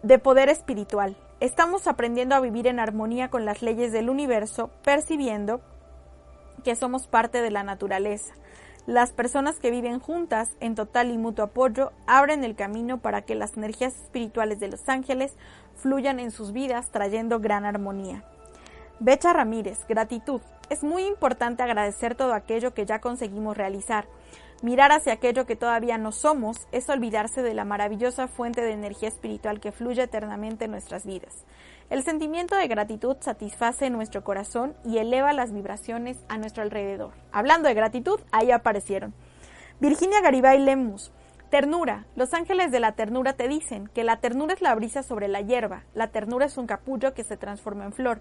de poder espiritual. Estamos aprendiendo a vivir en armonía con las leyes del universo, percibiendo que somos parte de la naturaleza. Las personas que viven juntas en total y mutuo apoyo abren el camino para que las energías espirituales de los ángeles fluyan en sus vidas trayendo gran armonía. Becha Ramírez, gratitud. Es muy importante agradecer todo aquello que ya conseguimos realizar. Mirar hacia aquello que todavía no somos es olvidarse de la maravillosa fuente de energía espiritual que fluye eternamente en nuestras vidas. El sentimiento de gratitud satisface nuestro corazón y eleva las vibraciones a nuestro alrededor. Hablando de gratitud, ahí aparecieron. Virginia Garibay Lemus. Ternura. Los ángeles de la ternura te dicen que la ternura es la brisa sobre la hierba, la ternura es un capullo que se transforma en flor.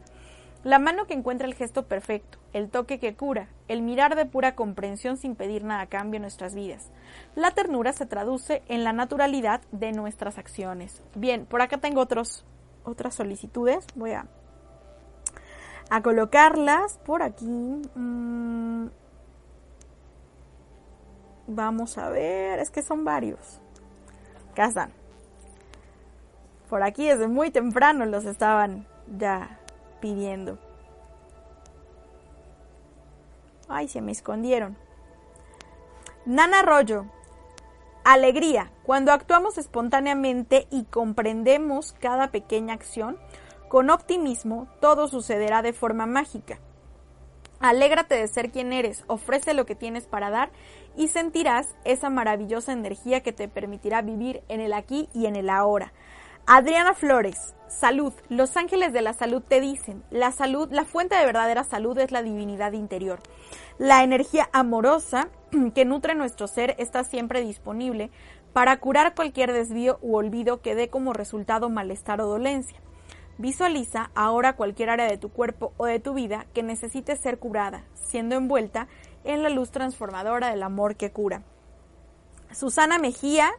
La mano que encuentra el gesto perfecto, el toque que cura, el mirar de pura comprensión sin pedir nada a cambio en nuestras vidas. La ternura se traduce en la naturalidad de nuestras acciones. Bien, por acá tengo otros, otras solicitudes. Voy a, a colocarlas por aquí. Mm. Vamos a ver, es que son varios. Acá. Por aquí desde muy temprano los estaban ya pidiendo. Ay, se me escondieron. Nana Arroyo. Alegría. Cuando actuamos espontáneamente y comprendemos cada pequeña acción, con optimismo todo sucederá de forma mágica. Alégrate de ser quien eres, ofrece lo que tienes para dar y sentirás esa maravillosa energía que te permitirá vivir en el aquí y en el ahora. Adriana Flores, salud. Los ángeles de la salud te dicen, la salud, la fuente de verdadera salud es la divinidad interior. La energía amorosa que nutre nuestro ser está siempre disponible para curar cualquier desvío u olvido que dé como resultado malestar o dolencia. Visualiza ahora cualquier área de tu cuerpo o de tu vida que necesite ser curada, siendo envuelta en la luz transformadora del amor que cura. Susana Mejía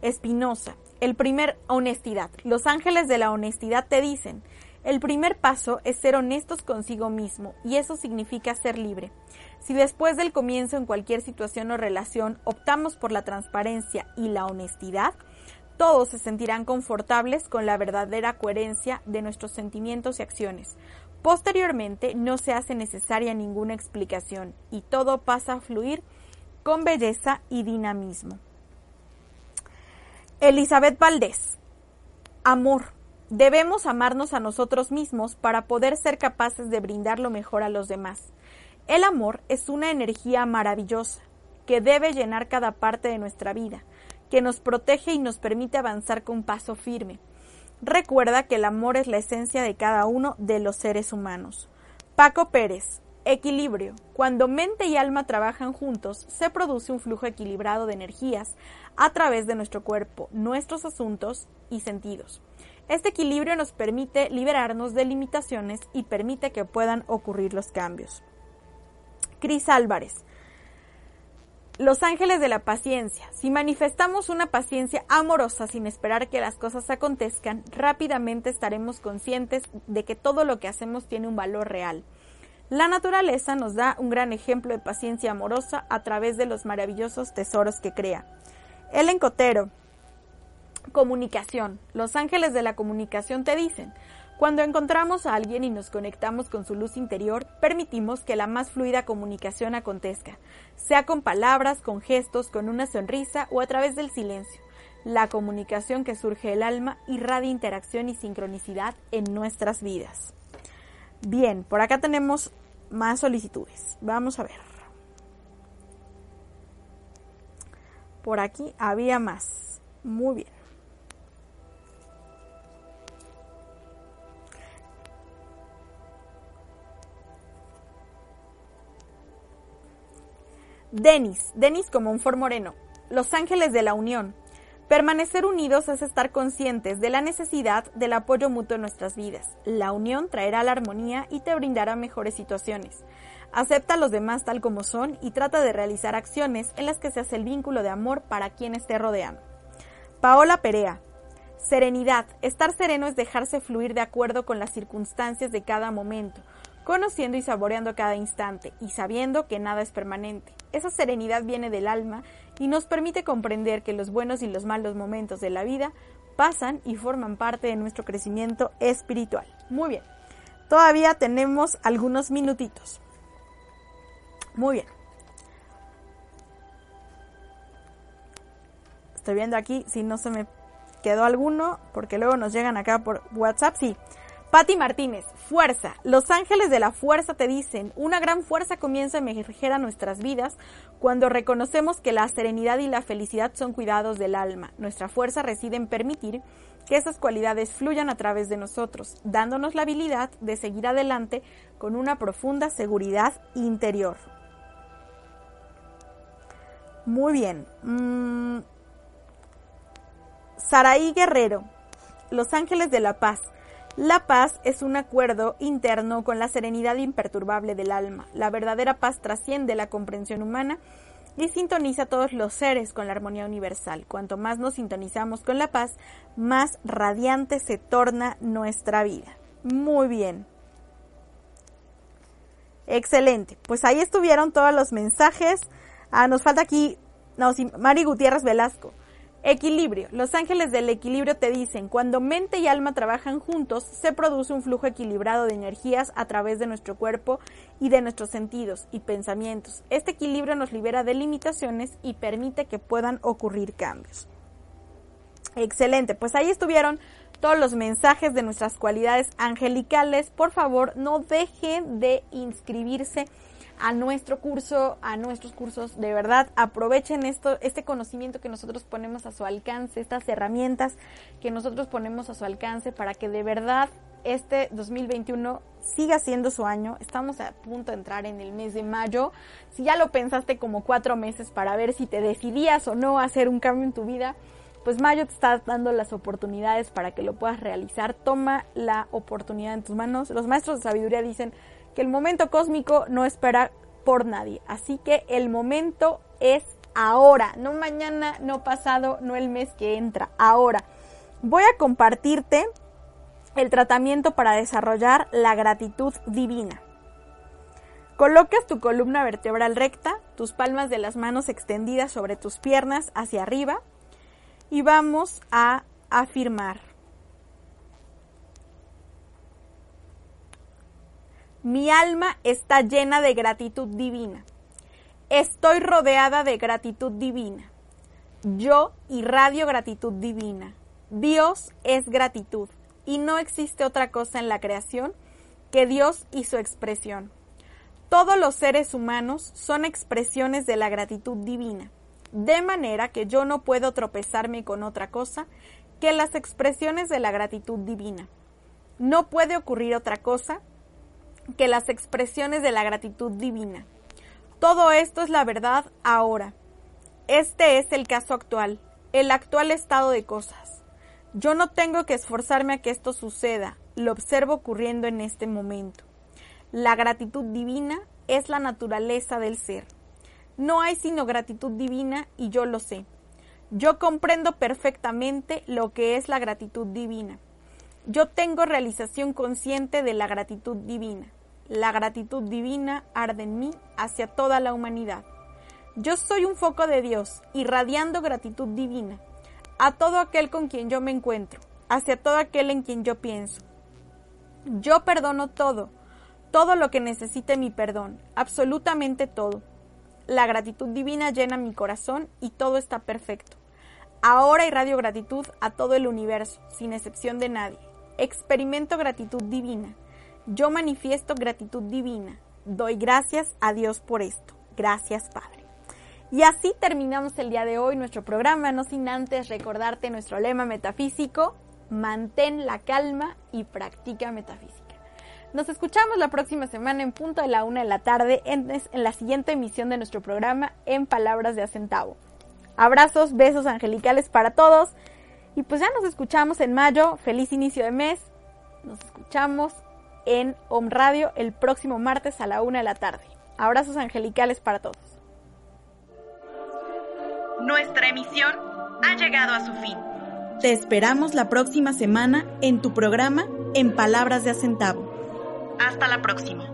Espinosa, el primer, honestidad. Los ángeles de la honestidad te dicen, el primer paso es ser honestos consigo mismo y eso significa ser libre. Si después del comienzo en cualquier situación o relación optamos por la transparencia y la honestidad, todos se sentirán confortables con la verdadera coherencia de nuestros sentimientos y acciones. Posteriormente no se hace necesaria ninguna explicación y todo pasa a fluir con belleza y dinamismo. Elizabeth Valdés. Amor. Debemos amarnos a nosotros mismos para poder ser capaces de brindar lo mejor a los demás. El amor es una energía maravillosa que debe llenar cada parte de nuestra vida, que nos protege y nos permite avanzar con paso firme. Recuerda que el amor es la esencia de cada uno de los seres humanos. Paco Pérez. Equilibrio. Cuando mente y alma trabajan juntos, se produce un flujo equilibrado de energías a través de nuestro cuerpo, nuestros asuntos y sentidos. Este equilibrio nos permite liberarnos de limitaciones y permite que puedan ocurrir los cambios. Cris Álvarez. Los ángeles de la paciencia. Si manifestamos una paciencia amorosa sin esperar que las cosas acontezcan, rápidamente estaremos conscientes de que todo lo que hacemos tiene un valor real. La naturaleza nos da un gran ejemplo de paciencia amorosa a través de los maravillosos tesoros que crea. El encotero. Comunicación. Los ángeles de la comunicación te dicen, cuando encontramos a alguien y nos conectamos con su luz interior, permitimos que la más fluida comunicación acontezca, sea con palabras, con gestos, con una sonrisa o a través del silencio. La comunicación que surge del alma irradia interacción y sincronicidad en nuestras vidas. Bien, por acá tenemos más solicitudes. Vamos a ver. Por aquí había más. Muy bien. Denis, Denis como un for moreno. Los ángeles de la unión. Permanecer unidos es estar conscientes de la necesidad del apoyo mutuo en nuestras vidas. La unión traerá la armonía y te brindará mejores situaciones. Acepta a los demás tal como son y trata de realizar acciones en las que se hace el vínculo de amor para quienes te rodean. Paola Perea. Serenidad. Estar sereno es dejarse fluir de acuerdo con las circunstancias de cada momento, conociendo y saboreando cada instante y sabiendo que nada es permanente. Esa serenidad viene del alma y nos permite comprender que los buenos y los malos momentos de la vida pasan y forman parte de nuestro crecimiento espiritual. Muy bien, todavía tenemos algunos minutitos. Muy bien. Estoy viendo aquí si no se me quedó alguno, porque luego nos llegan acá por WhatsApp. Sí, Patti Martínez, fuerza. Los ángeles de la fuerza te dicen, una gran fuerza comienza a emerger a nuestras vidas cuando reconocemos que la serenidad y la felicidad son cuidados del alma. Nuestra fuerza reside en permitir que esas cualidades fluyan a través de nosotros, dándonos la habilidad de seguir adelante con una profunda seguridad interior. Muy bien. Mm. Saraí Guerrero, Los Ángeles de la Paz. La paz es un acuerdo interno con la serenidad imperturbable del alma. La verdadera paz trasciende la comprensión humana y sintoniza a todos los seres con la armonía universal. Cuanto más nos sintonizamos con la paz, más radiante se torna nuestra vida. Muy bien. Excelente. Pues ahí estuvieron todos los mensajes. Ah, nos falta aquí, no, sí, Mari Gutiérrez Velasco. Equilibrio. Los ángeles del equilibrio te dicen, cuando mente y alma trabajan juntos, se produce un flujo equilibrado de energías a través de nuestro cuerpo y de nuestros sentidos y pensamientos. Este equilibrio nos libera de limitaciones y permite que puedan ocurrir cambios. Excelente, pues ahí estuvieron todos los mensajes de nuestras cualidades angelicales. Por favor, no dejen de inscribirse a nuestro curso, a nuestros cursos. De verdad, aprovechen esto, este conocimiento que nosotros ponemos a su alcance, estas herramientas que nosotros ponemos a su alcance para que de verdad este 2021 siga siendo su año. Estamos a punto de entrar en el mes de mayo. Si ya lo pensaste como cuatro meses para ver si te decidías o no hacer un cambio en tu vida, pues mayo te está dando las oportunidades para que lo puedas realizar. Toma la oportunidad en tus manos. Los maestros de sabiduría dicen que el momento cósmico no espera por nadie. Así que el momento es ahora, no mañana, no pasado, no el mes que entra, ahora. Voy a compartirte el tratamiento para desarrollar la gratitud divina. Colocas tu columna vertebral recta, tus palmas de las manos extendidas sobre tus piernas hacia arriba y vamos a afirmar. Mi alma está llena de gratitud divina. Estoy rodeada de gratitud divina. Yo irradio gratitud divina. Dios es gratitud y no existe otra cosa en la creación que Dios y su expresión. Todos los seres humanos son expresiones de la gratitud divina, de manera que yo no puedo tropezarme con otra cosa que las expresiones de la gratitud divina. No puede ocurrir otra cosa que las expresiones de la gratitud divina. Todo esto es la verdad ahora. Este es el caso actual, el actual estado de cosas. Yo no tengo que esforzarme a que esto suceda, lo observo ocurriendo en este momento. La gratitud divina es la naturaleza del ser. No hay sino gratitud divina y yo lo sé. Yo comprendo perfectamente lo que es la gratitud divina. Yo tengo realización consciente de la gratitud divina. La gratitud divina arde en mí hacia toda la humanidad. Yo soy un foco de Dios, irradiando gratitud divina a todo aquel con quien yo me encuentro, hacia todo aquel en quien yo pienso. Yo perdono todo, todo lo que necesite mi perdón, absolutamente todo. La gratitud divina llena mi corazón y todo está perfecto. Ahora irradio gratitud a todo el universo, sin excepción de nadie. Experimento gratitud divina. Yo manifiesto gratitud divina. Doy gracias a Dios por esto. Gracias, Padre. Y así terminamos el día de hoy nuestro programa, no sin antes recordarte nuestro lema metafísico, mantén la calma y practica metafísica. Nos escuchamos la próxima semana en punto de la una de la tarde en, la siguiente emisión de nuestro programa en Palabras de Acentavo. Abrazos, besos angelicales para todos. Y pues ya nos escuchamos en mayo. Feliz inicio de mes. Nos escuchamos en Home Radio el próximo martes a la una de la tarde. Abrazos angelicales para todos. Nuestra emisión ha llegado a su fin. Te esperamos la próxima semana en tu programa En Palabras de Acentavo. Hasta la próxima.